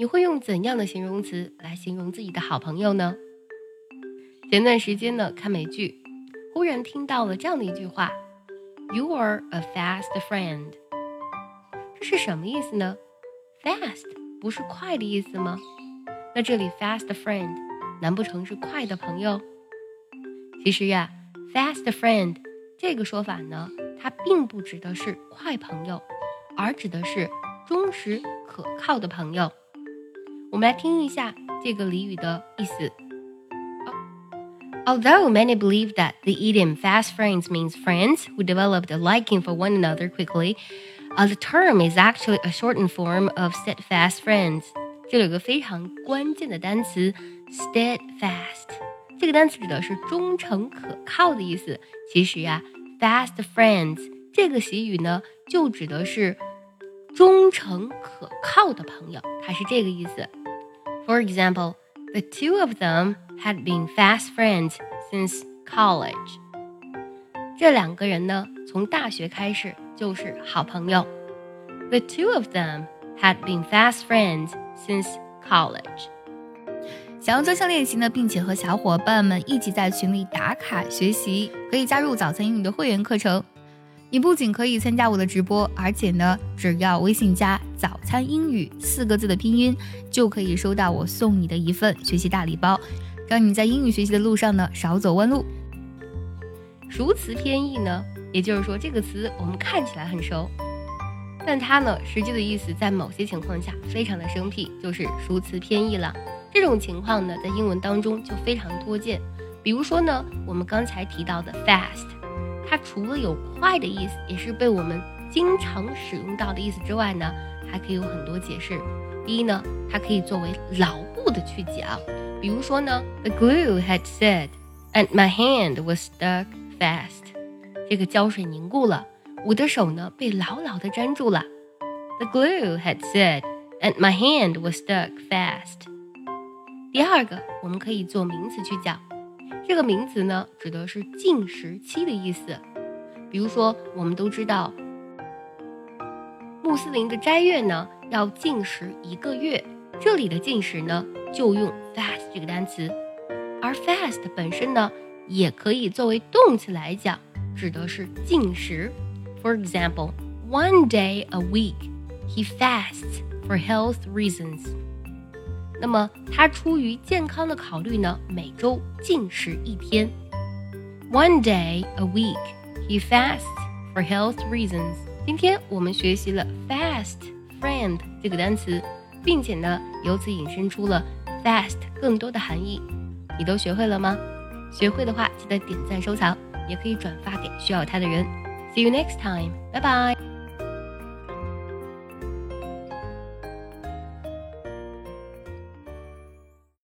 你会用怎样的形容词来形容自己的好朋友呢？前段时间呢，看美剧，忽然听到了这样的一句话：“You are a fast friend。”这是什么意思呢？Fast 不是快的意思吗？那这里 fast friend 难不成是快的朋友？其实呀，fast friend 这个说法呢，它并不指的是快朋友，而指的是忠实可靠的朋友。我们来听一下这个俚语的意思。Although many believe that the idiom fast friends means friends who developed a liking for one another quickly, uh, the term is actually a shortened form of steadfast friends. 这里有个非常关键的单词 steadfast，这个单词指的是忠诚可靠的意思。其实呀，fast friends 这个习语呢，就指的是 忠诚可靠的朋友，它是这个意思。For example, the two of them had been fast friends since college. 这两个人呢，从大学开始就是好朋友。The two of them had been fast friends since college. 想要专项练习呢，并且和小伙伴们一起在群里打卡学习，可以加入早餐英语的会员课程。你不仅可以参加我的直播，而且呢，只要微信加“早餐英语”四个字的拼音，就可以收到我送你的一份学习大礼包，让你在英语学习的路上呢少走弯路。熟词偏义呢，也就是说这个词我们看起来很熟，但它呢实际的意思在某些情况下非常的生僻，就是熟词偏义了。这种情况呢，在英文当中就非常多见。比如说呢，我们刚才提到的 fast。它除了有快的意思，也是被我们经常使用到的意思之外呢，还可以有很多解释。第一呢，它可以作为牢固的去讲，比如说呢，The glue had set and my hand was stuck fast。这个胶水凝固了，我的手呢被牢牢的粘住了。The glue had set and my hand was stuck fast。第二个，我们可以做名词去讲。这个名词呢，指的是禁食期的意思。比如说，我们都知道，穆斯林的斋月呢要禁食一个月，这里的禁食呢就用 fast 这个单词。而 fast 本身呢，也可以作为动词来讲，指的是禁食。For example, one day a week he fasts for health reasons. 那么他出于健康的考虑呢，每周禁食一天，one day a week he fasts for health reasons。今天我们学习了 fast friend 这个单词，并且呢，由此引申出了 fast 更多的含义。你都学会了吗？学会的话，记得点赞收藏，也可以转发给需要它的人。See you next time，拜拜。